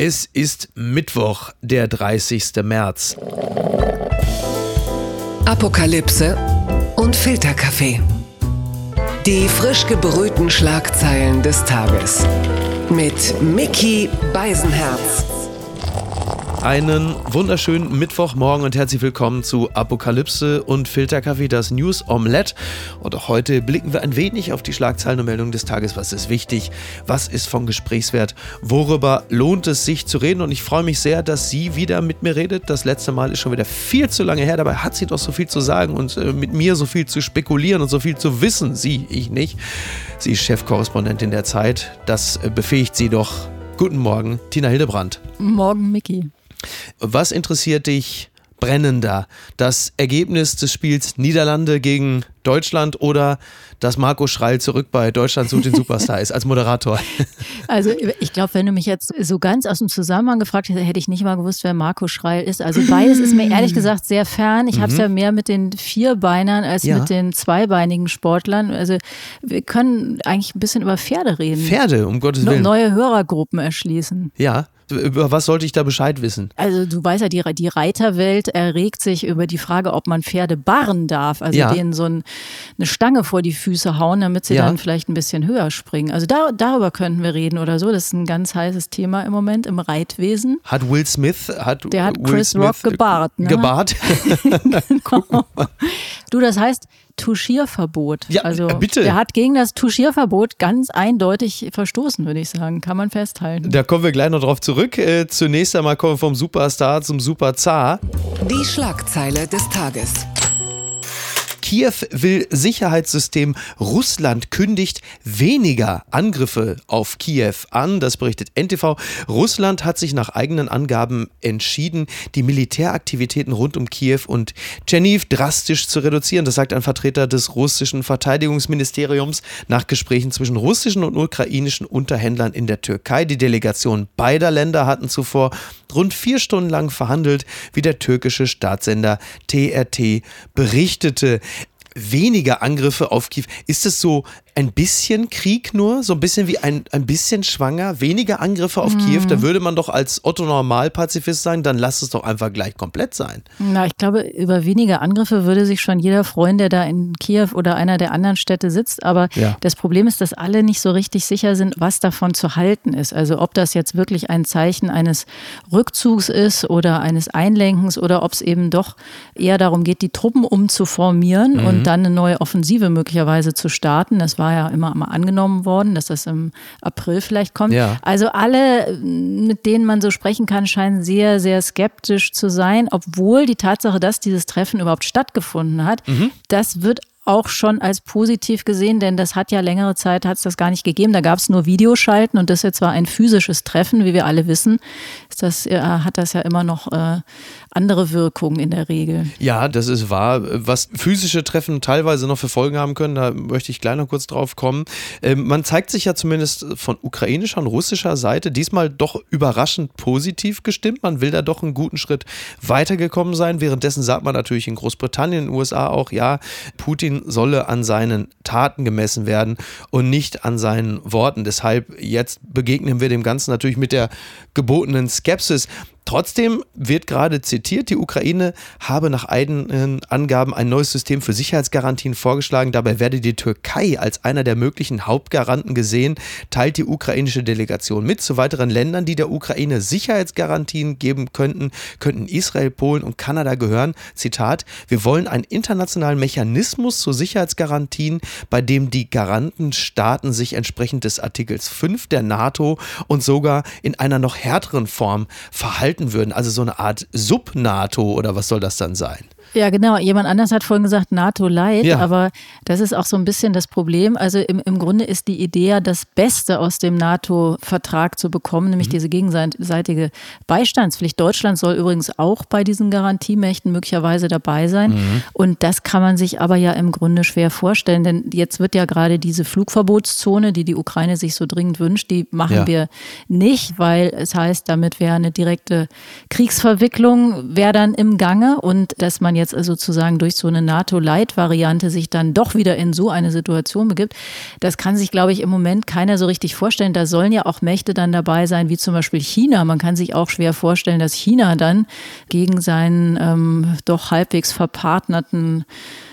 Es ist Mittwoch, der 30. März. Apokalypse und Filterkaffee. Die frisch gebrühten Schlagzeilen des Tages. Mit Mickey Beisenherz. Einen wunderschönen Mittwochmorgen und herzlich willkommen zu Apokalypse und Filterkaffee, das News Omelette. Und auch heute blicken wir ein wenig auf die Schlagzeilen und Meldungen des Tages. Was ist wichtig? Was ist von Gesprächswert? Worüber lohnt es sich zu reden? Und ich freue mich sehr, dass sie wieder mit mir redet. Das letzte Mal ist schon wieder viel zu lange her. Dabei hat sie doch so viel zu sagen und äh, mit mir so viel zu spekulieren und so viel zu wissen. Sie, ich nicht. Sie ist Chefkorrespondentin der Zeit. Das äh, befähigt sie doch. Guten Morgen, Tina Hildebrandt. Morgen, Mickey. Was interessiert dich brennender? Das Ergebnis des Spiels Niederlande gegen Deutschland oder dass Marco Schreil zurück bei Deutschland sucht den Superstar ist als Moderator? Also ich glaube, wenn du mich jetzt so ganz aus dem Zusammenhang gefragt hättest, hätte ich nicht mal gewusst, wer Marco Schreil ist. Also beides ist mir ehrlich gesagt sehr fern. Ich mhm. habe es ja mehr mit den Vierbeinern als ja. mit den zweibeinigen Sportlern. Also wir können eigentlich ein bisschen über Pferde reden. Pferde, um Gottes Willen. Neue Hörergruppen erschließen. Ja, über was sollte ich da Bescheid wissen? Also du weißt ja, die, die Reiterwelt erregt sich über die Frage, ob man Pferde barren darf. Also ja. denen so ein, eine Stange vor die Füße hauen, damit sie ja. dann vielleicht ein bisschen höher springen. Also da, darüber könnten wir reden oder so. Das ist ein ganz heißes Thema im Moment im Reitwesen. Hat Will Smith, hat Der hat Will Chris Smith Rock gebart. Ne? Gebart? genau. Du, das heißt, Tuschierverbot. Ja, also, bitte. Er hat gegen das Tuschierverbot ganz eindeutig verstoßen, würde ich sagen. Kann man festhalten. Da kommen wir gleich noch drauf zurück. Äh, zunächst einmal kommen wir vom Superstar zum Superzar. Die Schlagzeile des Tages. Kiew will Sicherheitssystem. Russland kündigt weniger Angriffe auf Kiew an. Das berichtet NTV. Russland hat sich nach eigenen Angaben entschieden, die Militäraktivitäten rund um Kiew und Tscherniv drastisch zu reduzieren. Das sagt ein Vertreter des russischen Verteidigungsministeriums nach Gesprächen zwischen russischen und ukrainischen Unterhändlern in der Türkei. Die Delegationen beider Länder hatten zuvor rund vier Stunden lang verhandelt, wie der türkische Staatssender TRT berichtete weniger Angriffe auf Kiew. Ist es so ein bisschen Krieg nur, so ein bisschen wie ein, ein bisschen schwanger, weniger Angriffe auf mhm. Kiew, da würde man doch als Otto Normalpazifist sagen, dann lass es doch einfach gleich komplett sein. Na, ich glaube, über weniger Angriffe würde sich schon jeder freuen, der da in Kiew oder einer der anderen Städte sitzt. Aber ja. das Problem ist, dass alle nicht so richtig sicher sind, was davon zu halten ist. Also ob das jetzt wirklich ein Zeichen eines Rückzugs ist oder eines Einlenkens oder ob es eben doch eher darum geht, die Truppen umzuformieren mhm. und dann eine neue Offensive möglicherweise zu starten. Das war war ja immer mal angenommen worden, dass das im April vielleicht kommt. Ja. Also alle, mit denen man so sprechen kann, scheinen sehr, sehr skeptisch zu sein, obwohl die Tatsache, dass dieses Treffen überhaupt stattgefunden hat, mhm. das wird auch schon als positiv gesehen, denn das hat ja längere Zeit hat es das gar nicht gegeben. Da gab es nur Videoschalten und das jetzt war ein physisches Treffen, wie wir alle wissen. Das äh, hat das ja immer noch äh, andere Wirkungen in der Regel. Ja, das ist wahr. Was physische Treffen teilweise noch für Folgen haben können, da möchte ich gleich noch kurz drauf kommen. Ähm, man zeigt sich ja zumindest von ukrainischer und russischer Seite diesmal doch überraschend positiv gestimmt. Man will da doch einen guten Schritt weitergekommen sein. Währenddessen sagt man natürlich in Großbritannien, in den USA auch, ja, Putin solle an seinen Taten gemessen werden und nicht an seinen Worten. Deshalb jetzt begegnen wir dem Ganzen natürlich mit der gebotenen Skepsis. Trotzdem wird gerade zitiert, die Ukraine habe nach eigenen Angaben ein neues System für Sicherheitsgarantien vorgeschlagen. Dabei werde die Türkei als einer der möglichen Hauptgaranten gesehen, teilt die ukrainische Delegation mit. Zu weiteren Ländern, die der Ukraine Sicherheitsgarantien geben könnten, könnten Israel, Polen und Kanada gehören. Zitat, wir wollen einen internationalen Mechanismus zu Sicherheitsgarantien, bei dem die Garantenstaaten sich entsprechend des Artikels 5 der NATO und sogar in einer noch härteren Form verhalten halten würden. Also so eine Art Sub-NATO oder was soll das dann sein? Ja, genau. Jemand anders hat vorhin gesagt NATO-Light, ja. aber das ist auch so ein bisschen das Problem. Also im, im Grunde ist die Idee ja, das Beste aus dem NATO-Vertrag zu bekommen, nämlich mhm. diese gegenseitige Beistandspflicht. Deutschland soll übrigens auch bei diesen Garantiemächten möglicherweise dabei sein. Mhm. Und das kann man sich aber ja im Grunde schwer vorstellen, denn jetzt wird ja gerade diese Flugverbotszone, die die Ukraine sich so dringend wünscht, die machen ja. wir nicht, weil es heißt, damit wäre eine direkte Kriegsverwicklung wäre dann im Gange und dass man jetzt sozusagen durch so eine NATO-Light-Variante sich dann doch wieder in so eine Situation begibt, das kann sich, glaube ich, im Moment keiner so richtig vorstellen. Da sollen ja auch Mächte dann dabei sein, wie zum Beispiel China. Man kann sich auch schwer vorstellen, dass China dann gegen seinen ähm, doch halbwegs verpartnerten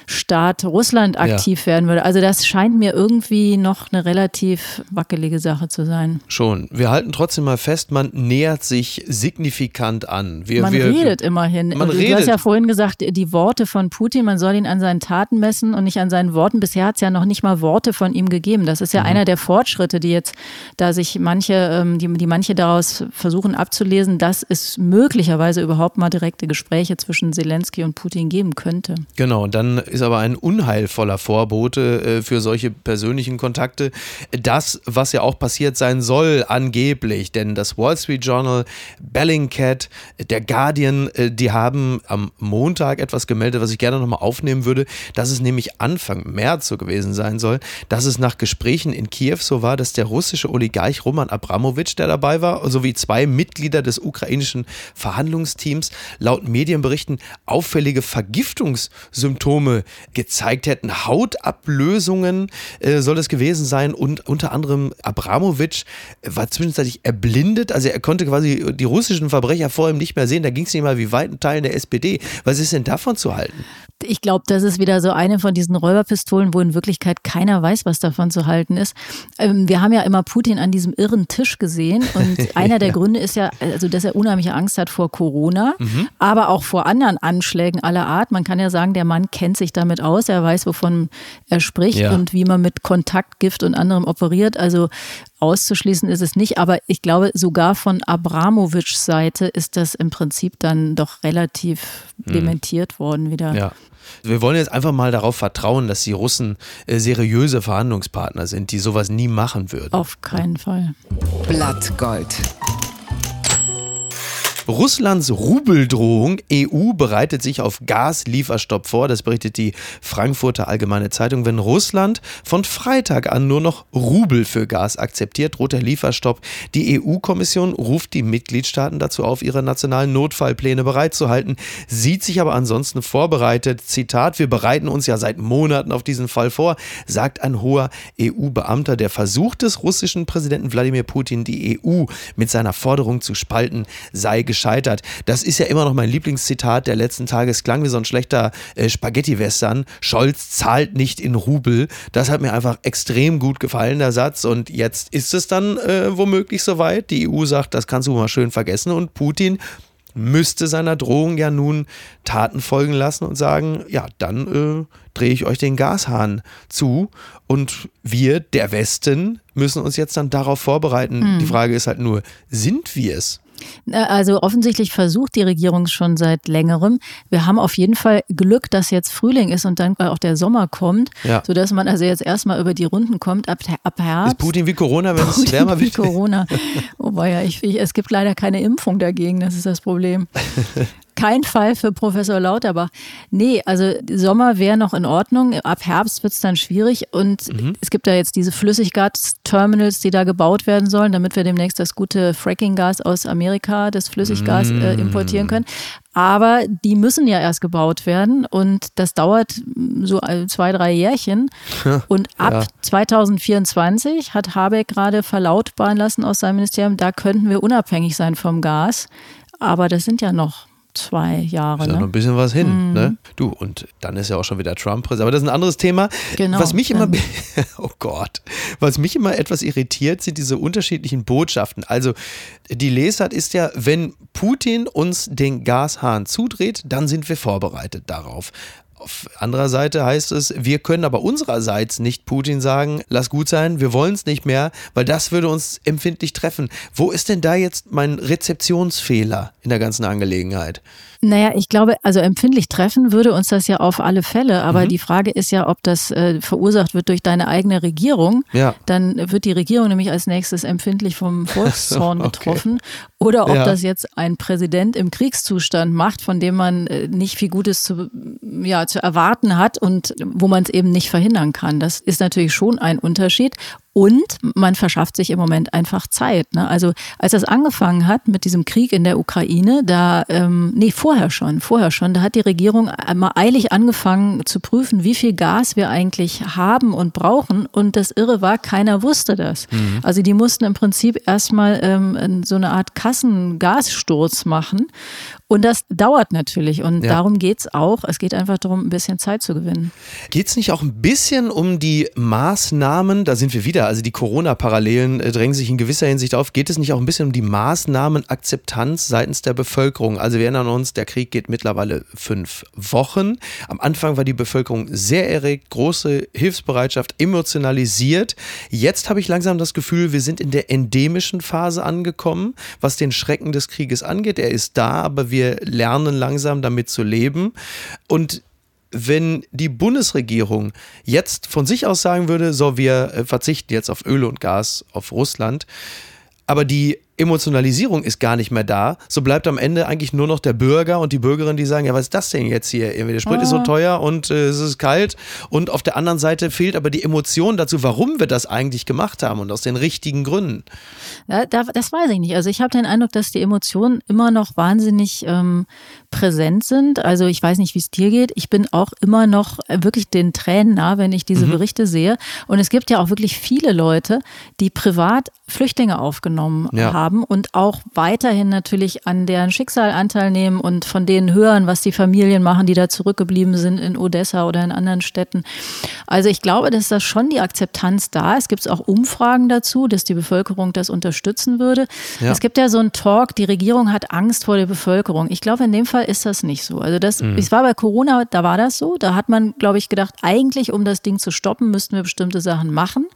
Staat Russland aktiv ja. werden würde. Also das scheint mir irgendwie noch eine relativ wackelige Sache zu sein. Schon. Wir halten trotzdem mal fest, man nähert sich signifikant an. Wir, man wir, redet immerhin. Man du redet. hast ja vorhin gesagt, die Worte von Putin, man soll ihn an seinen Taten messen und nicht an seinen Worten. Bisher hat es ja noch nicht mal Worte von ihm gegeben. Das ist ja mhm. einer der Fortschritte, die jetzt, da sich manche, ähm, die, die manche daraus versuchen abzulesen, dass es möglicherweise überhaupt mal direkte Gespräche zwischen Zelensky und Putin geben könnte. Genau, und dann ist aber ein unheilvoller Vorbote äh, für solche persönlichen Kontakte. Das, was ja auch passiert sein soll, angeblich, denn das Wall Street Journal, Bellingcat, der Guardian, äh, die haben am Montag etwas gemeldet, was ich gerne nochmal aufnehmen würde, dass es nämlich Anfang März so gewesen sein soll, dass es nach Gesprächen in Kiew so war, dass der russische Oligarch Roman Abramowitsch, der dabei war, sowie zwei Mitglieder des ukrainischen Verhandlungsteams laut Medienberichten auffällige Vergiftungssymptome gezeigt hätten. Hautablösungen äh, soll es gewesen sein und unter anderem Abramowitsch war zwischenzeitlich erblindet, also er konnte quasi die russischen Verbrecher vor ihm nicht mehr sehen. Da ging es nicht mal wie weiten Teilen der SPD. Was ist denn davon zu halten? Ich glaube, das ist wieder so eine von diesen Räuberpistolen, wo in Wirklichkeit keiner weiß, was davon zu halten ist. Ähm, wir haben ja immer Putin an diesem irren Tisch gesehen und einer der ja. Gründe ist ja, also dass er unheimliche Angst hat vor Corona, mhm. aber auch vor anderen Anschlägen aller Art. Man kann ja sagen, der Mann kennt sich damit aus, er weiß, wovon er spricht ja. und wie man mit Kontaktgift und anderem operiert. Also auszuschließen ist es nicht, aber ich glaube, sogar von Abramowitschs Seite ist das im Prinzip dann doch relativ hm. dementiert worden wieder. Ja. Wir wollen jetzt einfach mal darauf vertrauen, dass die Russen äh, seriöse Verhandlungspartner sind, die sowas nie machen würden. Auf keinen Fall. Blattgold. Russlands Rubeldrohung. EU bereitet sich auf Gaslieferstopp vor. Das berichtet die Frankfurter Allgemeine Zeitung. Wenn Russland von Freitag an nur noch Rubel für Gas akzeptiert, droht der Lieferstopp. Die EU-Kommission ruft die Mitgliedstaaten dazu auf, ihre nationalen Notfallpläne bereitzuhalten, sieht sich aber ansonsten vorbereitet. Zitat, wir bereiten uns ja seit Monaten auf diesen Fall vor, sagt ein hoher EU-Beamter. Der Versuch des russischen Präsidenten Wladimir Putin, die EU mit seiner Forderung zu spalten, sei gescheitert. Das ist ja immer noch mein Lieblingszitat der letzten Tage. Es klang wie so ein schlechter äh, Spaghetti-Western. Scholz zahlt nicht in Rubel. Das hat mir einfach extrem gut gefallen, der Satz. Und jetzt ist es dann äh, womöglich soweit. Die EU sagt, das kannst du mal schön vergessen. Und Putin müsste seiner Drohung ja nun Taten folgen lassen und sagen, ja, dann äh, drehe ich euch den Gashahn zu und wir, der Westen, müssen uns jetzt dann darauf vorbereiten. Hm. Die Frage ist halt nur, sind wir es? Also offensichtlich versucht die Regierung schon seit längerem. Wir haben auf jeden Fall Glück, dass jetzt Frühling ist und dann auch der Sommer kommt, ja. sodass man also jetzt erstmal über die Runden kommt ab, ab Herbst. Ist Putin wie Corona, wenn es wärmer wird? Wie Corona. Wobei ja, ich, ich, es gibt leider keine Impfung dagegen, das ist das Problem. kein Fall für Professor Lauterbach. Nee, also Sommer wäre noch in Ordnung. Ab Herbst wird es dann schwierig. Und mhm. es gibt da jetzt diese Flüssiggas-Terminals, die da gebaut werden sollen, damit wir demnächst das gute Fracking-Gas aus Amerika, das Flüssiggas, mhm. äh, importieren können. Aber die müssen ja erst gebaut werden und das dauert so zwei, drei Jährchen. Und ab ja. 2024 hat Habeck gerade verlautbaren lassen aus seinem Ministerium, da könnten wir unabhängig sein vom Gas. Aber das sind ja noch zwei Jahre. Ist ja ne? noch ein bisschen was hin. Mhm. Ne? Du, und dann ist ja auch schon wieder Trump Präsident. Aber das ist ein anderes Thema. Genau. Was mich immer, oh Gott, was mich immer etwas irritiert, sind diese unterschiedlichen Botschaften. Also die Lesart ist ja, wenn Putin uns den Gashahn zudreht, dann sind wir vorbereitet darauf. Auf anderer Seite heißt es, wir können aber unsererseits nicht Putin sagen, lass gut sein, wir wollen es nicht mehr, weil das würde uns empfindlich treffen. Wo ist denn da jetzt mein Rezeptionsfehler in der ganzen Angelegenheit? Naja, ich glaube, also empfindlich treffen würde uns das ja auf alle Fälle. Aber mhm. die Frage ist ja, ob das äh, verursacht wird durch deine eigene Regierung. Ja. Dann wird die Regierung nämlich als nächstes empfindlich vom Volkszorn okay. getroffen. Oder ob ja. das jetzt ein Präsident im Kriegszustand macht, von dem man äh, nicht viel Gutes zu, ja, zu erwarten hat und wo man es eben nicht verhindern kann. Das ist natürlich schon ein Unterschied. Und man verschafft sich im Moment einfach Zeit. Ne? Also als das angefangen hat mit diesem Krieg in der Ukraine, da, ähm, nee, vorher schon, vorher schon, da hat die Regierung mal eilig angefangen zu prüfen, wie viel Gas wir eigentlich haben und brauchen. Und das Irre war, keiner wusste das. Mhm. Also die mussten im Prinzip erstmal ähm, so eine Art Kassengassturz machen. Und das dauert natürlich und ja. darum geht es auch. Es geht einfach darum, ein bisschen Zeit zu gewinnen. Geht es nicht auch ein bisschen um die Maßnahmen, da sind wir wieder, also die Corona-Parallelen äh, drängen sich in gewisser Hinsicht auf, geht es nicht auch ein bisschen um die Maßnahmenakzeptanz seitens der Bevölkerung? Also wir erinnern uns, der Krieg geht mittlerweile fünf Wochen. Am Anfang war die Bevölkerung sehr erregt, große Hilfsbereitschaft, emotionalisiert. Jetzt habe ich langsam das Gefühl, wir sind in der endemischen Phase angekommen, was den Schrecken des Krieges angeht. Er ist da, aber wir wir lernen langsam damit zu leben. Und wenn die Bundesregierung jetzt von sich aus sagen würde, so, wir äh, verzichten jetzt auf Öl und Gas, auf Russland, aber die Emotionalisierung ist gar nicht mehr da. So bleibt am Ende eigentlich nur noch der Bürger und die Bürgerin, die sagen, ja, was ist das denn jetzt hier? Der Sprit oh. ist so ah. teuer und äh, es ist kalt. Und auf der anderen Seite fehlt aber die Emotion dazu, warum wir das eigentlich gemacht haben und aus den richtigen Gründen. Ja, da, das weiß ich nicht. Also ich habe den Eindruck, dass die Emotionen immer noch wahnsinnig ähm, präsent sind. Also ich weiß nicht, wie es dir geht. Ich bin auch immer noch wirklich den Tränen nah, wenn ich diese mhm. Berichte sehe. Und es gibt ja auch wirklich viele Leute, die privat Flüchtlinge aufgenommen ja. haben und auch weiterhin natürlich an deren Schicksal Anteil nehmen und von denen hören, was die Familien machen, die da zurückgeblieben sind in Odessa oder in anderen Städten. Also ich glaube, dass da schon die Akzeptanz da ist. Es gibt auch Umfragen dazu, dass die Bevölkerung das unterstützen würde. Ja. Es gibt ja so einen Talk, die Regierung hat Angst vor der Bevölkerung. Ich glaube, in dem Fall ist das nicht so. Also das, mhm. es war bei Corona, da war das so. Da hat man, glaube ich, gedacht, eigentlich, um das Ding zu stoppen, müssten wir bestimmte Sachen machen.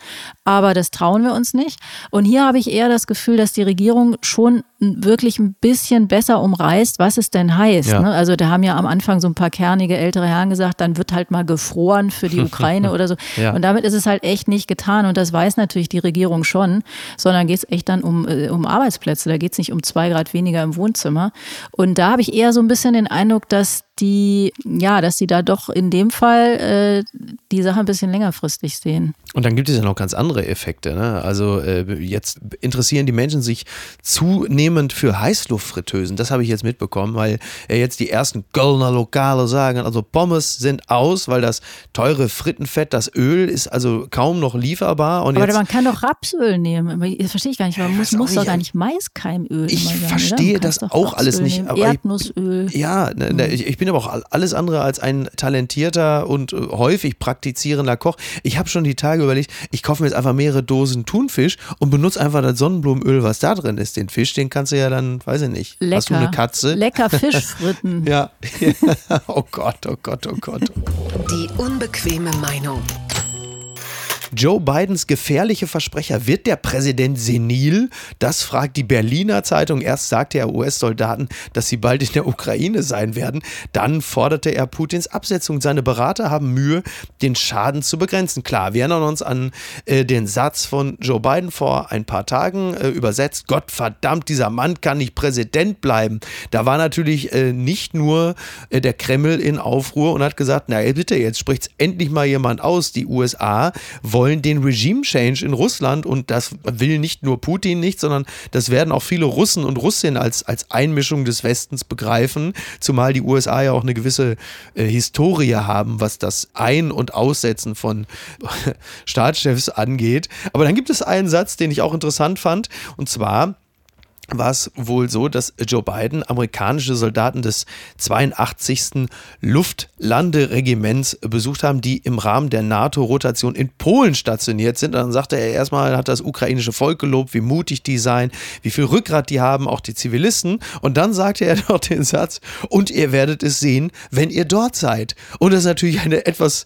Aber das trauen wir uns nicht. Und hier habe ich eher das Gefühl, dass die Regierung schon wirklich ein bisschen besser umreißt, was es denn heißt. Ja. Ne? Also da haben ja am Anfang so ein paar kernige ältere Herren gesagt, dann wird halt mal gefroren für die Ukraine oder so. Ja. Und damit ist es halt echt nicht getan. Und das weiß natürlich die Regierung schon, sondern geht es echt dann um, äh, um Arbeitsplätze. Da geht es nicht um zwei Grad weniger im Wohnzimmer. Und da habe ich eher so ein bisschen den Eindruck, dass die, ja, dass sie da doch in dem Fall äh, die Sache ein bisschen längerfristig sehen. Und dann gibt es ja noch ganz andere Effekte. Ne? Also äh, jetzt interessieren die Menschen sich zunehmend für Heißluftfritteusen. Das habe ich jetzt mitbekommen, weil äh, jetzt die ersten Kölner Lokale sagen, also Pommes sind aus, weil das teure Frittenfett, das Öl ist also kaum noch lieferbar. Und Aber man kann doch Rapsöl nehmen. Das verstehe ich gar nicht. Man muss, muss doch gar nicht Maiskeimöl Ich sagen, verstehe das auch alles nicht. Erdnussöl. Ich, ja, ne, ne, ich, ich bin aber auch alles andere als ein talentierter und äh, häufig praktizierender Koch. Ich habe schon die Tage überlegt, ich kaufe mir jetzt einfach mehrere Dosen Thunfisch und benutze einfach das Sonnenblumenöl, was da drin ist. Den Fisch, den kannst du ja dann, weiß ich nicht. Lecker. Hast du eine Katze? Lecker Fischfritten. ja. oh Gott, oh Gott, oh Gott. Die unbequeme Meinung. Joe Bidens gefährliche Versprecher. Wird der Präsident senil? Das fragt die Berliner Zeitung. Erst sagte er US-Soldaten, dass sie bald in der Ukraine sein werden. Dann forderte er Putins Absetzung. Seine Berater haben Mühe, den Schaden zu begrenzen. Klar, wir erinnern uns an äh, den Satz von Joe Biden vor ein paar Tagen äh, übersetzt. Gott verdammt, dieser Mann kann nicht Präsident bleiben. Da war natürlich äh, nicht nur äh, der Kreml in Aufruhr und hat gesagt, na bitte, jetzt spricht endlich mal jemand aus. Die USA wollen wollen den Regime-Change in Russland und das will nicht nur Putin nicht, sondern das werden auch viele Russen und Russinnen als, als Einmischung des Westens begreifen, zumal die USA ja auch eine gewisse äh, Historie haben, was das Ein- und Aussetzen von Staatschefs angeht. Aber dann gibt es einen Satz, den ich auch interessant fand, und zwar, war es wohl so, dass Joe Biden amerikanische Soldaten des 82. Luftlanderegiments besucht haben, die im Rahmen der NATO-Rotation in Polen stationiert sind. Und dann sagte er erstmal, hat das ukrainische Volk gelobt, wie mutig die seien, wie viel Rückgrat die haben, auch die Zivilisten. Und dann sagte er dort den Satz, und ihr werdet es sehen, wenn ihr dort seid. Und das ist natürlich eine etwas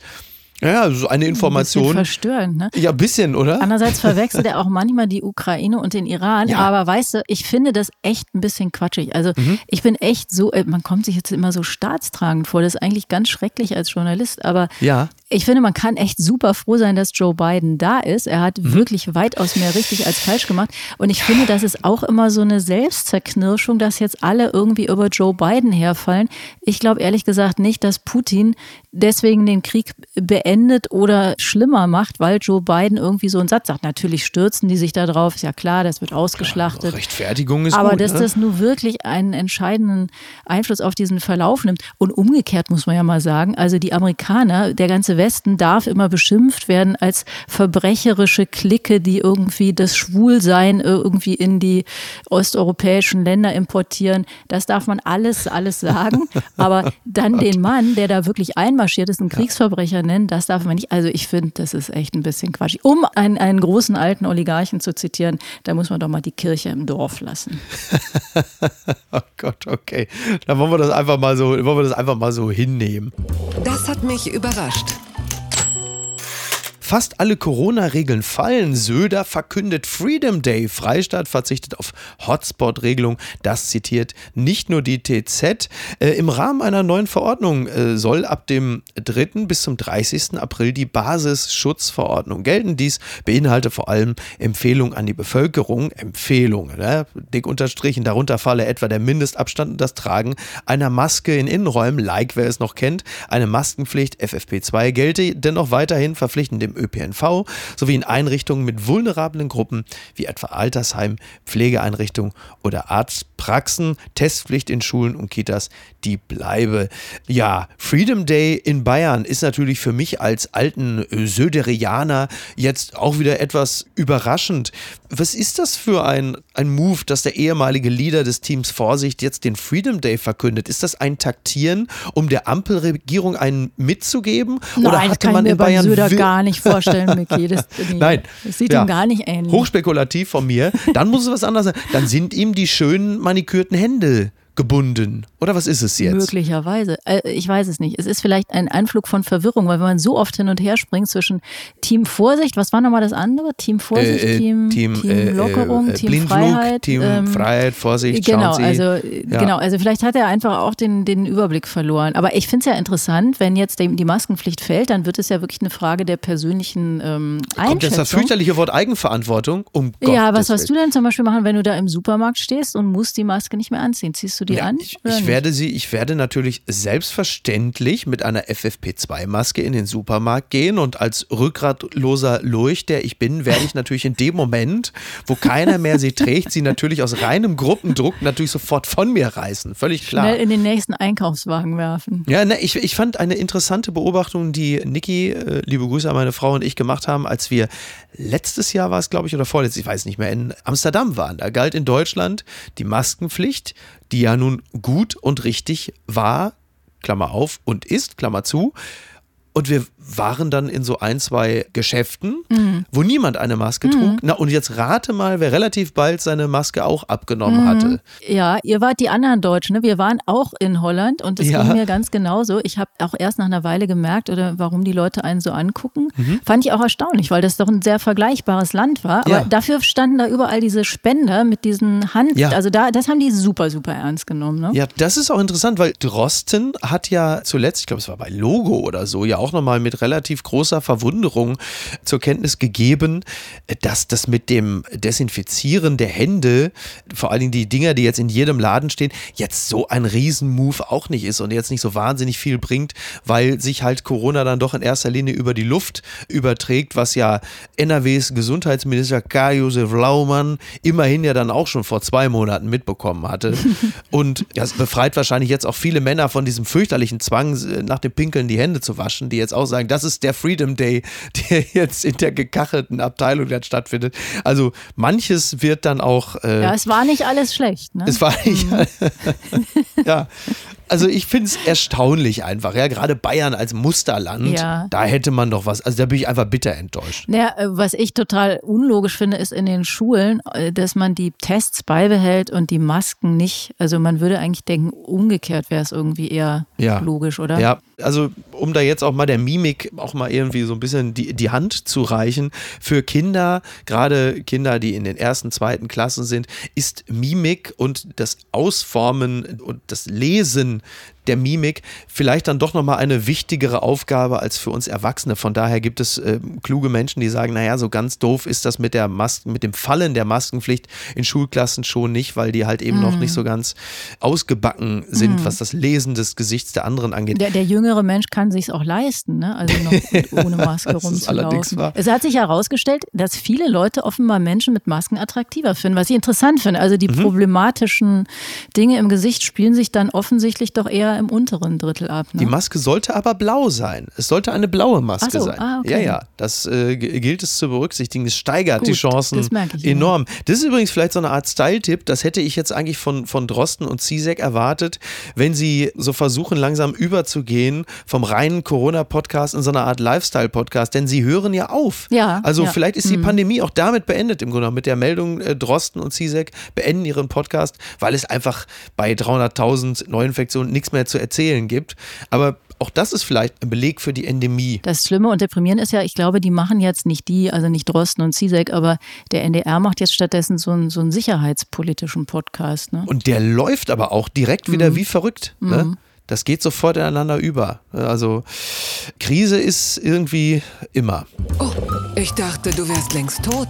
ja, so eine Information. Ein verstörend, ne? Ja, ein bisschen, oder? Andererseits verwechselt er auch manchmal die Ukraine und den Iran. Ja. Aber weißt du, ich finde das echt ein bisschen quatschig. Also mhm. ich bin echt so, äh, man kommt sich jetzt immer so staatstragend vor. Das ist eigentlich ganz schrecklich als Journalist. Aber ja ich finde, man kann echt super froh sein, dass Joe Biden da ist. Er hat mhm. wirklich weitaus mehr richtig als falsch gemacht. Und ich finde, das ist auch immer so eine Selbstzerknirschung, dass jetzt alle irgendwie über Joe Biden herfallen. Ich glaube ehrlich gesagt nicht, dass Putin deswegen den Krieg beendet oder schlimmer macht, weil Joe Biden irgendwie so einen Satz sagt. Natürlich stürzen die sich da drauf, ist ja klar, das wird ausgeschlachtet. Klar, Rechtfertigung ist Aber gut, dass ne? das nur wirklich einen entscheidenden Einfluss auf diesen Verlauf nimmt. Und umgekehrt muss man ja mal sagen, also die Amerikaner, der ganze Westen darf immer beschimpft werden als verbrecherische Clique, die irgendwie das Schwulsein irgendwie in die osteuropäischen Länder importieren. Das darf man alles, alles sagen. Aber dann den Mann, der da wirklich einmarschiert ist, einen Kriegsverbrecher nennen, das darf man nicht. Also ich finde, das ist echt ein bisschen Quatsch. Um einen, einen großen alten Oligarchen zu zitieren, da muss man doch mal die Kirche im Dorf lassen. oh Gott, okay. Dann wollen wir das einfach mal so, wollen wir das einfach mal so hinnehmen. Das hat mich überrascht. Fast alle Corona-Regeln fallen. Söder verkündet Freedom Day. Freistaat verzichtet auf Hotspot-Regelung. Das zitiert nicht nur die TZ. Äh, Im Rahmen einer neuen Verordnung äh, soll ab dem 3. bis zum 30. April die Basisschutzverordnung gelten. Dies beinhaltet vor allem Empfehlungen an die Bevölkerung. Empfehlungen, ne? dick unterstrichen. Darunter falle etwa der Mindestabstand und das Tragen einer Maske in Innenräumen, like wer es noch kennt. Eine Maskenpflicht FFP2 gelte dennoch weiterhin verpflichtend im ÖPNV sowie in Einrichtungen mit vulnerablen Gruppen wie etwa Altersheim, Pflegeeinrichtungen oder Arztpraxen, Testpflicht in Schulen und Kitas, die bleibe. Ja, Freedom Day in Bayern ist natürlich für mich als alten Söderianer jetzt auch wieder etwas überraschend. Was ist das für ein, ein Move, dass der ehemalige Leader des Teams Vorsicht jetzt den Freedom Day verkündet? Ist das ein Taktieren, um der Ampelregierung einen mitzugeben? Nein, Oder hatte man in Bayern Söder gar nicht vorstellen, Micky. Das, nee, Nein. Das sieht ja. ihm gar nicht ähnlich. Hochspekulativ von mir. Dann muss es was anderes sein. Dann sind ihm die schönen manikürten Hände gebunden. Oder was ist es jetzt? Möglicherweise. Äh, ich weiß es nicht. Es ist vielleicht ein Einflug von Verwirrung, weil wenn man so oft hin und her springt zwischen Team Vorsicht, was war nochmal das andere? Team Vorsicht, äh, äh Team, Team, Team, äh, Lockerung, äh, Team Blindflug, Freiheit. Team ähm, Freiheit, Vorsicht, genau, also ja. genau, also vielleicht hat er einfach auch den, den Überblick verloren. Aber ich finde es ja interessant, wenn jetzt die Maskenpflicht fällt, dann wird es ja wirklich eine Frage der persönlichen ähm, Einschätzung. Kommt jetzt das fürchterliche Wort Eigenverantwortung? Um ja, was sollst du denn zum Beispiel machen, wenn du da im Supermarkt stehst und musst die Maske nicht mehr anziehen? Ziehst du die ja, an? Ich, ich werde sie, ich werde natürlich selbstverständlich mit einer FFP2-Maske in den Supermarkt gehen und als rückgratloser Lurch, der ich bin, werde ich natürlich in dem Moment, wo keiner mehr sie trägt, sie natürlich aus reinem Gruppendruck natürlich sofort von mir reißen. Völlig klar. Schnell in den nächsten Einkaufswagen werfen. Ja, ne, ich, ich fand eine interessante Beobachtung, die Niki, äh, liebe Grüße an meine Frau und ich gemacht haben, als wir letztes Jahr war es, glaube ich, oder vorletztes, ich weiß nicht mehr, in Amsterdam waren. Da galt in Deutschland die Maskenpflicht, die ja nun gut und richtig war, Klammer auf, und ist, Klammer zu. Und wir waren dann in so ein, zwei Geschäften, mhm. wo niemand eine Maske mhm. trug. Na, und jetzt rate mal, wer relativ bald seine Maske auch abgenommen mhm. hatte. Ja, ihr wart die anderen Deutschen. Ne? Wir waren auch in Holland und das ja. ging mir ganz genauso. Ich habe auch erst nach einer Weile gemerkt, oder warum die Leute einen so angucken. Mhm. Fand ich auch erstaunlich, weil das doch ein sehr vergleichbares Land war. Aber ja. dafür standen da überall diese Spender mit diesen Hand. Ja. Also da, das haben die super, super ernst genommen. Ne? Ja, das ist auch interessant, weil Drosten hat ja zuletzt, ich glaube, es war bei Logo oder so, ja auch nochmal mit relativ großer Verwunderung zur Kenntnis gegeben, dass das mit dem Desinfizieren der Hände, vor allen Dingen die Dinger, die jetzt in jedem Laden stehen, jetzt so ein Riesenmove auch nicht ist und jetzt nicht so wahnsinnig viel bringt, weil sich halt Corona dann doch in erster Linie über die Luft überträgt, was ja NRWs Gesundheitsminister Karl-Josef Laumann immerhin ja dann auch schon vor zwei Monaten mitbekommen hatte. Und das befreit wahrscheinlich jetzt auch viele Männer von diesem fürchterlichen Zwang, nach dem Pinkeln die Hände zu waschen, die jetzt auch sagen, das ist der Freedom Day, der jetzt in der gekachelten Abteilung dann stattfindet. Also manches wird dann auch. Äh, ja, es war nicht alles schlecht. Ne? Es war nicht. Mhm. ja, also ich finde es erstaunlich einfach. Ja, gerade Bayern als Musterland, ja. da hätte man doch was. Also da bin ich einfach bitter enttäuscht. Ja, äh, was ich total unlogisch finde, ist in den Schulen, äh, dass man die Tests beibehält und die Masken nicht. Also man würde eigentlich denken, umgekehrt wäre es irgendwie eher ja. logisch, oder? Ja, also um da jetzt auch mal der Mimik auch mal irgendwie so ein bisschen die, die Hand zu reichen, für Kinder, gerade Kinder, die in den ersten, zweiten Klassen sind, ist Mimik und das Ausformen und das Lesen And. Der Mimik vielleicht dann doch nochmal eine wichtigere Aufgabe als für uns Erwachsene. Von daher gibt es äh, kluge Menschen, die sagen, naja, so ganz doof ist das mit der Masken, mit dem Fallen der Maskenpflicht in Schulklassen schon nicht, weil die halt eben mm. noch nicht so ganz ausgebacken sind, mm. was das Lesen des Gesichts der anderen angeht. Der, der jüngere Mensch kann sich auch leisten, ne? also noch ohne Maske rumzulaufen. Es hat sich herausgestellt, dass viele Leute offenbar Menschen mit Masken attraktiver finden, was ich interessant finde. Also die mhm. problematischen Dinge im Gesicht spielen sich dann offensichtlich doch eher im unteren Drittel ab. Ne? Die Maske sollte aber blau sein. Es sollte eine blaue Maske so, sein. Ah, okay. Ja, ja, das äh, gilt es zu berücksichtigen. Es steigert Gut, die Chancen enorm. Ja. Das ist übrigens vielleicht so eine Art Style-Tipp. Das hätte ich jetzt eigentlich von, von Drosten und Zizek erwartet, wenn sie so versuchen, langsam überzugehen vom reinen Corona-Podcast in so eine Art Lifestyle-Podcast. Denn sie hören ja auf. Ja. Also ja. vielleicht ist die mhm. Pandemie auch damit beendet im Grunde mit der Meldung, äh, Drosten und Zizek beenden ihren Podcast, weil es einfach bei 300.000 Neuinfektionen nichts mehr zu erzählen gibt. Aber auch das ist vielleicht ein Beleg für die Endemie. Das Schlimme und Deprimierende ist ja, ich glaube, die machen jetzt nicht die, also nicht Drosten und Zizek, aber der NDR macht jetzt stattdessen so einen, so einen sicherheitspolitischen Podcast. Ne? Und der läuft aber auch direkt wieder mhm. wie verrückt. Ne? Mhm. Das geht sofort ineinander über. Also Krise ist irgendwie immer. Oh, ich dachte, du wärst längst tot.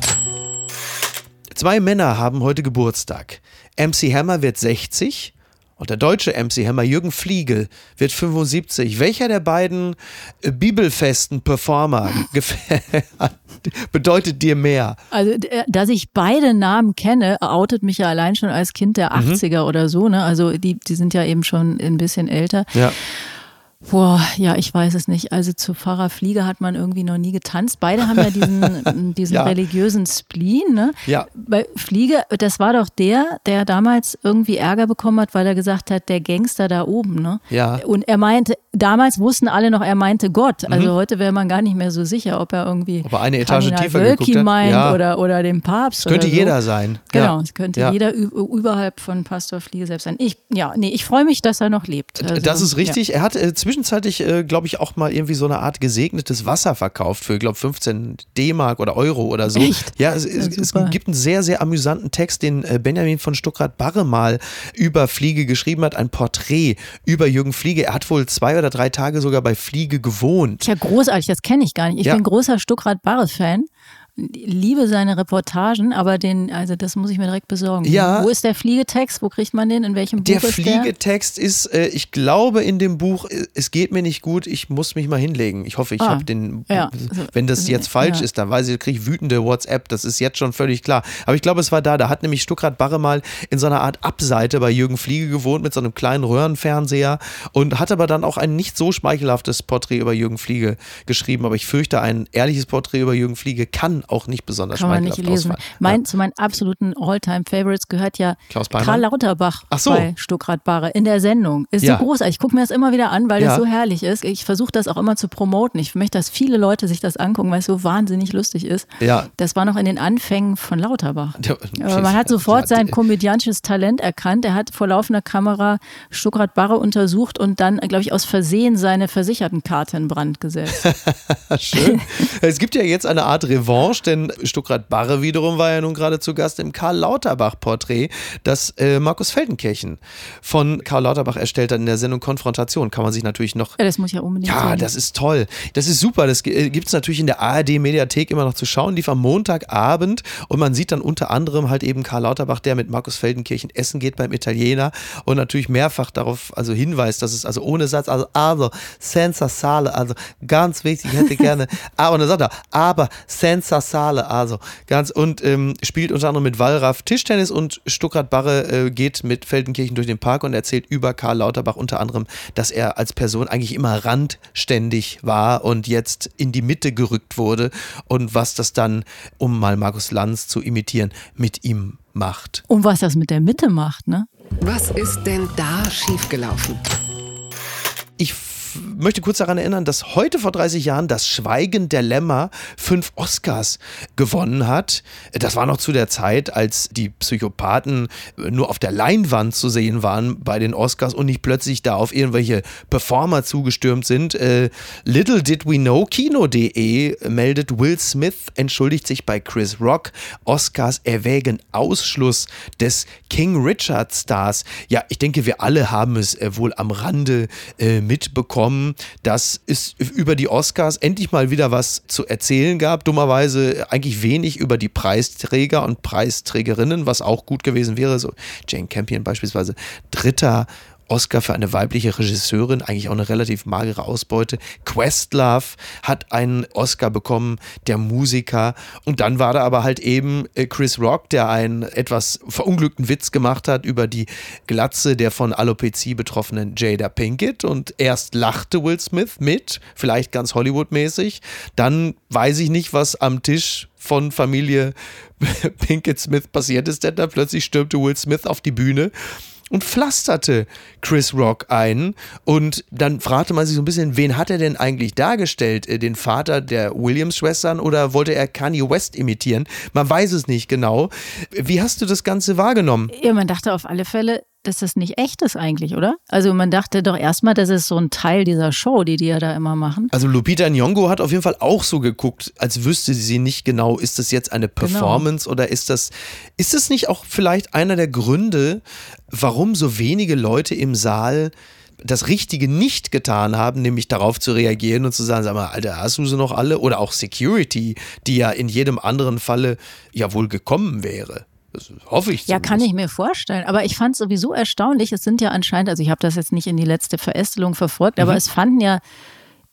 Zwei Männer haben heute Geburtstag. MC Hammer wird 60 und der deutsche MC Hammer Jürgen Fliegel wird 75. Welcher der beiden äh, bibelfesten Performer bedeutet dir mehr? Also, äh, dass ich beide Namen kenne, outet mich ja allein schon als Kind der 80er mhm. oder so. Ne? Also die, die sind ja eben schon ein bisschen älter. Ja. Boah, ja, ich weiß es nicht. Also zu Pfarrer Fliege hat man irgendwie noch nie getanzt. Beide haben ja diesen, diesen ja. religiösen Spleen. Ne? Ja. Bei Fliege, das war doch der, der damals irgendwie Ärger bekommen hat, weil er gesagt hat, der Gangster da oben. Ne? Ja. Und er meinte, damals wussten alle noch, er meinte Gott. Also mhm. heute wäre man gar nicht mehr so sicher, ob er irgendwie ob er eine Etage Kardinal tiefer Wölki geguckt hat. meint ja. oder, oder den Papst. Es könnte so. jeder sein. Genau, es könnte jeder überhalb von Pastor Fliege selbst sein. Ich, ja, nee, ich freue mich, dass er noch lebt. Also, das ist richtig. Er hat äh, zwischenzeitlich, äh, glaube ich, auch mal irgendwie so eine Art gesegnetes Wasser verkauft für, glaube 15 D-Mark oder Euro oder so. Echt? Ja, es, es, es, gibt einen sehr, sehr amüsanten Text, den äh, Benjamin von Stuckrad-Barre mal über Fliege geschrieben hat, ein Porträt über Jürgen Fliege. Er hat wohl zwei oder drei Tage sogar bei Fliege gewohnt. Ja, großartig, das kenne ich gar nicht. Ich ja. bin großer Stuckrad-Barre-Fan liebe seine Reportagen, aber den, also das muss ich mir direkt besorgen. Ja. Wo ist der Fliegetext? Wo kriegt man den? In welchem Buch der ist der? Fliegetext ist, äh, ich glaube in dem Buch, äh, es geht mir nicht gut, ich muss mich mal hinlegen. Ich hoffe, ich ah, habe den, ja. Also, wenn das jetzt falsch ja. ist, dann weiß ich, kriege ich wütende WhatsApp, das ist jetzt schon völlig klar. Aber ich glaube, es war da, da hat nämlich Stuckrad Barre mal in so einer Art Abseite bei Jürgen Fliege gewohnt mit so einem kleinen Röhrenfernseher und hat aber dann auch ein nicht so schmeichelhaftes Porträt über Jürgen Fliege geschrieben. Aber ich fürchte, ein ehrliches Porträt über Jürgen Fliege kann auch nicht besonders Kann man nicht lesen. Mein, ja. Zu meinen absoluten All-Time-Favorites gehört ja Karl Lauterbach so. bei Stuckrad-Bahre in der Sendung. Ist ja. so großartig. Ich gucke mir das immer wieder an, weil ja. das so herrlich ist. Ich versuche das auch immer zu promoten. Ich möchte, dass viele Leute sich das angucken, weil es so wahnsinnig lustig ist. Ja. Das war noch in den Anfängen von Lauterbach. man hat sofort sein komödiantisches Talent erkannt. Er hat vor laufender Kamera Stuckrad-Barre untersucht und dann, glaube ich, aus Versehen seine Versichertenkarte in Brand gesetzt. Schön. es gibt ja jetzt eine Art Revanche, denn Stuckrad Barre wiederum war ja nun gerade zu Gast im Karl Lauterbach Porträt, das äh, Markus Feldenkirchen von Karl Lauterbach erstellt hat in der Sendung Konfrontation. Kann man sich natürlich noch. Ja, das muss ja unbedingt Ja, sehen. das ist toll. Das ist super. Das äh, gibt es natürlich in der ARD-Mediathek immer noch zu schauen. Lief am Montagabend und man sieht dann unter anderem halt eben Karl Lauterbach, der mit Markus Feldenkirchen essen geht beim Italiener und natürlich mehrfach darauf also hinweist, dass es also ohne Satz, also, also senza sale, also ganz wichtig, ich hätte gerne, aber dann sagt er, aber senza sale, also ganz und ähm, spielt unter anderem mit Wallraff Tischtennis und Stuckrad Barre äh, geht mit Feldenkirchen durch den Park und erzählt über Karl Lauterbach unter anderem, dass er als Person eigentlich immer randständig war und jetzt in die Mitte gerückt wurde und was das dann, um mal Markus Lanz zu imitieren, mit ihm macht. Und was das mit der Mitte macht, ne? Was ist denn da schiefgelaufen? Ich möchte kurz daran erinnern, dass heute vor 30 Jahren das Schweigen der Lämmer fünf Oscars gewonnen hat. Das war noch zu der Zeit, als die Psychopathen nur auf der Leinwand zu sehen waren bei den Oscars und nicht plötzlich da auf irgendwelche Performer zugestürmt sind. Äh, Little did we know, Kino.de meldet, Will Smith entschuldigt sich bei Chris Rock. Oscars erwägen Ausschluss des King Richard Stars. Ja, ich denke, wir alle haben es äh, wohl am Rande äh, mitbekommen, dass es über die Oscars endlich mal wieder was zu erzählen gab. Dummerweise eigentlich wenig über die Preisträger und Preisträgerinnen, was auch gut gewesen wäre. So Jane Campion beispielsweise dritter Oscar für eine weibliche Regisseurin, eigentlich auch eine relativ magere Ausbeute. Questlove hat einen Oscar bekommen, der Musiker. Und dann war da aber halt eben äh, Chris Rock, der einen etwas verunglückten Witz gemacht hat über die Glatze der von Alopecia betroffenen Jada Pinkett. Und erst lachte Will Smith mit, vielleicht ganz Hollywood-mäßig. Dann weiß ich nicht, was am Tisch von Familie Pinkett Smith passiert ist, denn da plötzlich stürmte Will Smith auf die Bühne und pflasterte Chris Rock ein. Und dann fragte man sich so ein bisschen, wen hat er denn eigentlich dargestellt? Äh, den Vater der Williams-Schwestern oder wollte er Kanye West imitieren? Man weiß es nicht genau. Wie hast du das Ganze wahrgenommen? Ja, man dachte auf alle Fälle, dass das nicht echt ist eigentlich, oder? Also man dachte doch erstmal, das ist so ein Teil dieser Show, die die ja da immer machen. Also Lupita Nyong'o hat auf jeden Fall auch so geguckt, als wüsste sie nicht genau, ist das jetzt eine genau. Performance genau. oder ist das, ist das nicht auch vielleicht einer der Gründe, warum so wenige Leute im Saal das Richtige nicht getan haben, nämlich darauf zu reagieren und zu sagen, sag mal, Alter, hast du sie noch alle? Oder auch Security, die ja in jedem anderen Falle ja wohl gekommen wäre. Das hoffe ich. Zumindest. Ja, kann ich mir vorstellen. Aber ich fand es sowieso erstaunlich. Es sind ja anscheinend, also ich habe das jetzt nicht in die letzte Verästelung verfolgt, mhm. aber es fanden ja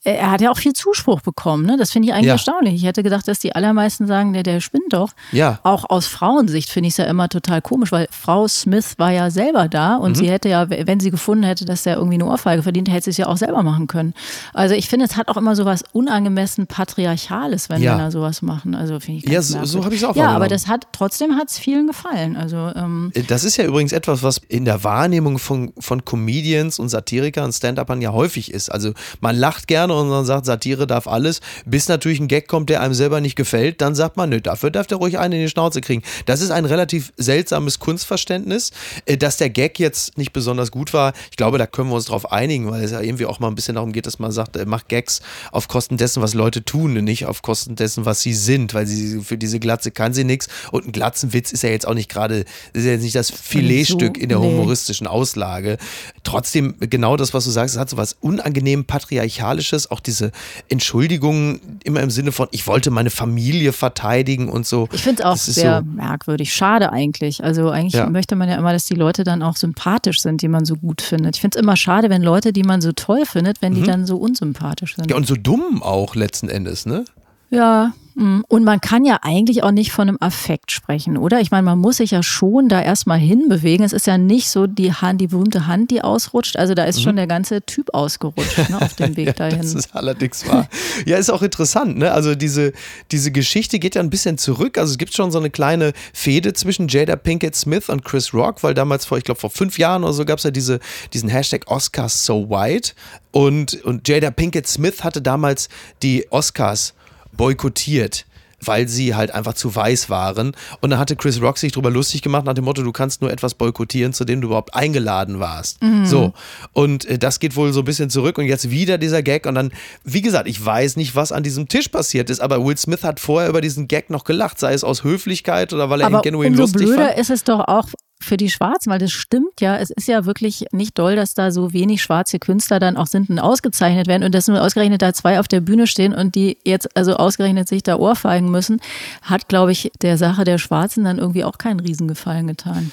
er hat ja auch viel Zuspruch bekommen. Ne? Das finde ich eigentlich ja. erstaunlich. Ich hätte gedacht, dass die allermeisten sagen, der, der spinnt doch. Ja. Auch aus Frauensicht finde ich es ja immer total komisch, weil Frau Smith war ja selber da und mhm. sie hätte ja, wenn sie gefunden hätte, dass der irgendwie eine Ohrfeige verdient, hätte sie es ja auch selber machen können. Also ich finde, es hat auch immer so was unangemessen Patriarchales, wenn ja. Männer sowas machen. Also finde ich Ja, so, so habe ich es auch Ja, aber das hat, trotzdem hat es vielen gefallen. Also, ähm äh, das ist ja übrigens etwas, was in der Wahrnehmung von, von Comedians und Satirikern und Stand-Upern ja häufig ist. Also man lacht gerne und man sagt, Satire darf alles, bis natürlich ein Gag kommt, der einem selber nicht gefällt, dann sagt man, nö, dafür darf der ruhig einen in die Schnauze kriegen. Das ist ein relativ seltsames Kunstverständnis, äh, dass der Gag jetzt nicht besonders gut war. Ich glaube, da können wir uns drauf einigen, weil es ja irgendwie auch mal ein bisschen darum geht, dass man sagt, äh, macht Gags auf Kosten dessen, was Leute tun nicht auf Kosten dessen, was sie sind, weil sie für diese Glatze kann sie nichts und ein Glatzenwitz ist ja jetzt auch nicht gerade, ist ja jetzt nicht das Filetstück in der humoristischen Auslage. Trotzdem, genau das, was du sagst, es hat so was unangenehm patriarchalisches, auch diese Entschuldigungen immer im Sinne von, ich wollte meine Familie verteidigen und so. Ich finde es auch sehr so merkwürdig. Schade eigentlich. Also eigentlich ja. möchte man ja immer, dass die Leute dann auch sympathisch sind, die man so gut findet. Ich finde es immer schade, wenn Leute, die man so toll findet, wenn die mhm. dann so unsympathisch sind. Ja, und so dumm auch letzten Endes, ne? Ja, mm. und man kann ja eigentlich auch nicht von einem Affekt sprechen, oder? Ich meine, man muss sich ja schon da erstmal hinbewegen. Es ist ja nicht so die Hand, die berühmte Hand, die ausrutscht. Also da ist mhm. schon der ganze Typ ausgerutscht ne, auf dem Weg dahin. das ist allerdings wahr. ja, ist auch interessant, ne? Also diese, diese Geschichte geht ja ein bisschen zurück. Also es gibt schon so eine kleine Fehde zwischen Jada Pinkett Smith und Chris Rock, weil damals vor, ich glaube, vor fünf Jahren oder so gab es ja diese, diesen Hashtag Oscars so white. Und, und Jada Pinkett Smith hatte damals die Oscars boykottiert weil sie halt einfach zu weiß waren. Und dann hatte Chris Rock sich darüber lustig gemacht nach dem Motto, du kannst nur etwas boykottieren, zu dem du überhaupt eingeladen warst. Mhm. So. Und äh, das geht wohl so ein bisschen zurück und jetzt wieder dieser Gag und dann, wie gesagt, ich weiß nicht, was an diesem Tisch passiert ist, aber Will Smith hat vorher über diesen Gag noch gelacht, sei es aus Höflichkeit oder weil er aber ihn genuin umso lustig blöder fand. ist es doch auch für die Schwarzen, weil das stimmt ja. Es ist ja wirklich nicht doll, dass da so wenig schwarze Künstler dann auch sind und ausgezeichnet werden und dass nur ausgerechnet da zwei auf der Bühne stehen und die jetzt also ausgerechnet sich da ohrfeigen müssen, hat, glaube ich, der Sache der Schwarzen dann irgendwie auch keinen Riesengefallen getan.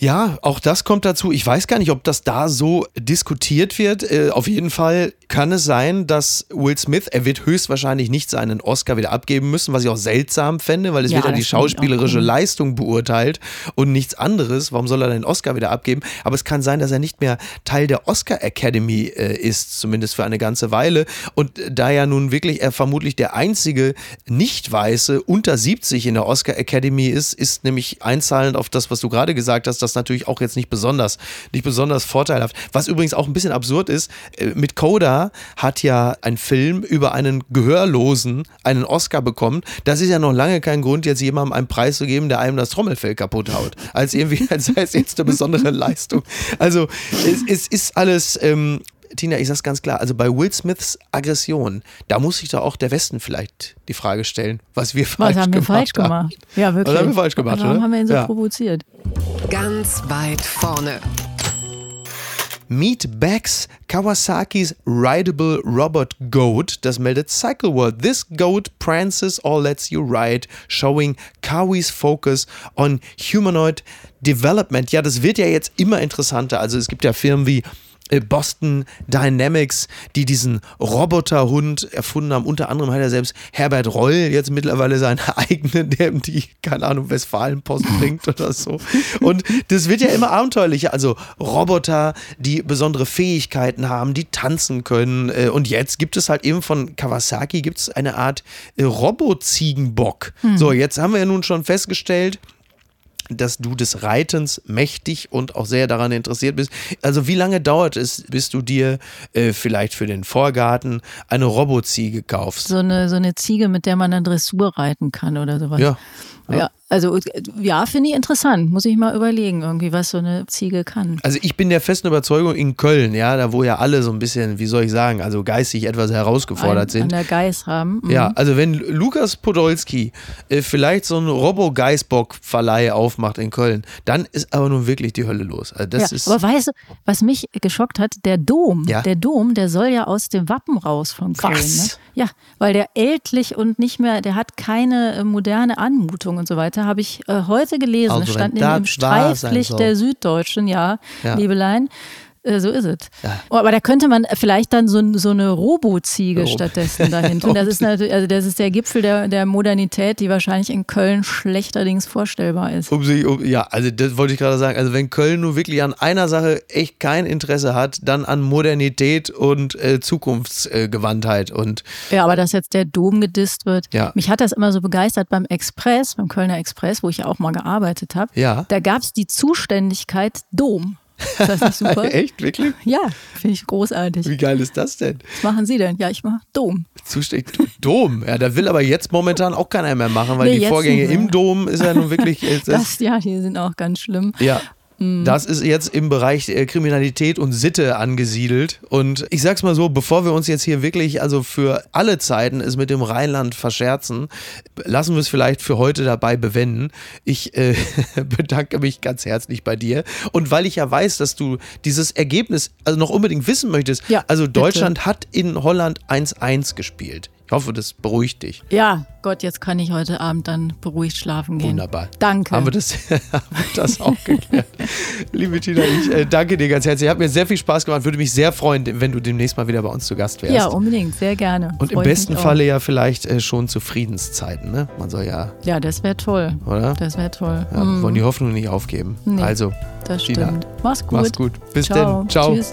Ja, auch das kommt dazu. Ich weiß gar nicht, ob das da so diskutiert wird. Äh, auf jeden Fall kann es sein, dass Will Smith, er wird höchstwahrscheinlich nicht seinen Oscar wieder abgeben müssen, was ich auch seltsam fände, weil es ja, wird ja die schauspielerische Leistung beurteilt und nichts anderes. Warum soll er den Oscar wieder abgeben? Aber es kann sein, dass er nicht mehr Teil der Oscar Academy äh, ist, zumindest für eine ganze Weile. Und da ja nun wirklich er vermutlich der einzige Nicht-Weiße unter 70 in der Oscar Academy ist, ist nämlich einzahlend auf das, was du gerade gesagt hast, dass das natürlich auch jetzt nicht besonders, nicht besonders vorteilhaft. Was übrigens auch ein bisschen absurd ist, äh, mit Coda hat ja ein Film über einen Gehörlosen einen Oscar bekommen. Das ist ja noch lange kein Grund, jetzt jemandem einen Preis zu geben, der einem das Trommelfell kaputt haut. Als irgendwie, als sei es jetzt eine besondere Leistung. Also es, es ist alles ähm, Tina, ich sag's ganz klar, also bei Will Smiths Aggression, da muss sich doch auch der Westen vielleicht die Frage stellen, was wir falsch was haben wir gemacht falsch haben. gemacht? Ja, wirklich. Was haben wir falsch gemacht, Warum oder? haben wir ihn so Ja. provoziert? Ganz weit vorne. Meet Bags Kawasaki's rideable robot goat, das meldet Cycle World. This goat prances or lets you ride, showing Kawi's focus on humanoid development. Ja, das wird ja jetzt immer interessanter. Also es gibt ja Firmen wie Boston Dynamics, die diesen Roboterhund erfunden haben. Unter anderem hat er selbst Herbert Roll jetzt mittlerweile seinen eigenen, der die, keine Ahnung, Westfalenpost bringt oder so. Und das wird ja immer abenteuerlicher. Also Roboter, die besondere Fähigkeiten haben, die tanzen können. Äh, Und jetzt gibt es halt eben von Kawasaki gibt es eine Art äh, Roboziegenbock. So, jetzt haben wir ja nun schon festgestellt, dass du des Reitens mächtig und auch sehr daran interessiert bist. Also wie lange dauert es, bis du dir äh, vielleicht für den Vorgarten eine Roboziege kaufst? So eine, so eine Ziege, mit der man dann Dressur reiten kann oder sowas. Ja. Ja, also ja, finde ich interessant. Muss ich mal überlegen, irgendwie, was so eine Ziege kann. Also ich bin der festen Überzeugung in Köln, ja, da wo ja alle so ein bisschen, wie soll ich sagen, also geistig etwas herausgefordert Ein, sind. An der Geiß haben. Mhm. Ja, also wenn Lukas Podolski äh, vielleicht so einen Robo-Geißbock-Verleih aufmacht in Köln, dann ist aber nun wirklich die Hölle los. Also das ja, ist aber weißt du, was mich geschockt hat, der Dom, Ja. der Dom, der soll ja aus dem Wappen raus von Köln. Was? Ne? Ja, weil der ältlich und nicht mehr, der hat keine äh, moderne Anmutung und so weiter, habe ich äh, heute gelesen. Also Es stand in, sein Streiflicht der Süddeutschen, ja, Ja. Liebelein. Äh, So ist es. Ja. Oh, aber da könnte man vielleicht dann so, so eine Robo-Ziege Robo- stattdessen dahin tun. Das ist natürlich, also das ist der Gipfel der, der Modernität, die wahrscheinlich in Köln schlechterdings vorstellbar ist. Um sich, um, ja, also das wollte ich gerade sagen. Also wenn Köln nur wirklich an einer Sache echt kein Interesse hat, dann an Modernität und äh, Zukunftsgewandtheit. Und Ja, aber dass jetzt der Dom gedisst wird. Ja. Mich hat das immer so begeistert beim Express, beim Kölner Express, wo ich ja auch mal gearbeitet habe. Ja. Da gab es die Zuständigkeit Dom. Ist das nicht super? echt, wirklich? Ja, finde ich großartig. Wie geil ist das denn? Was machen Sie denn? Ja, ich mache Dom. Zusteck Dom. Ja, da will aber jetzt momentan auch keiner mehr machen, weil Nee, die Vorgänge im Dom ist ja nun wirklich. äh, Das, Das, ja, die sind auch ganz schlimm. ja. Das ist jetzt im Bereich äh, Kriminalität und Sitte angesiedelt. Und ich sag's mal so, bevor wir uns jetzt hier wirklich, also für alle Zeiten es mit dem Rheinland verscherzen, lassen wir es vielleicht für heute dabei bewenden. Ich äh, bedanke mich ganz herzlich bei dir. Und weil ich ja weiß, dass du dieses Ergebnis also noch unbedingt wissen möchtest, Ja, also bitte. Deutschland hat in Holland 1-1 gespielt. Ich hoffe, das beruhigt dich. Ja, Gott, jetzt kann ich heute Abend dann beruhigt schlafen gehen. Wunderbar. Danke. Haben wir das, haben wir das auch geklärt. Liebe Tina, ich äh, danke dir ganz herzlich. Hat mir sehr viel Spaß gemacht. Würde mich sehr freuen, wenn du demnächst mal wieder bei uns zu Gast wärst. ja, unbedingt, sehr gerne. Und im Freu ich besten auch. Falle ja vielleicht äh, schon zu Friedenszeiten. Ne? Man soll ja, Ja, das wäre toll. oder? Das wäre toll. Ja, Mm, Wollen die Hoffnung nicht aufgeben. Nee. Also, das Tina, stimmt. Mach's gut. mach's gut. Bis Ciao. denn. Ciao. Tschüss.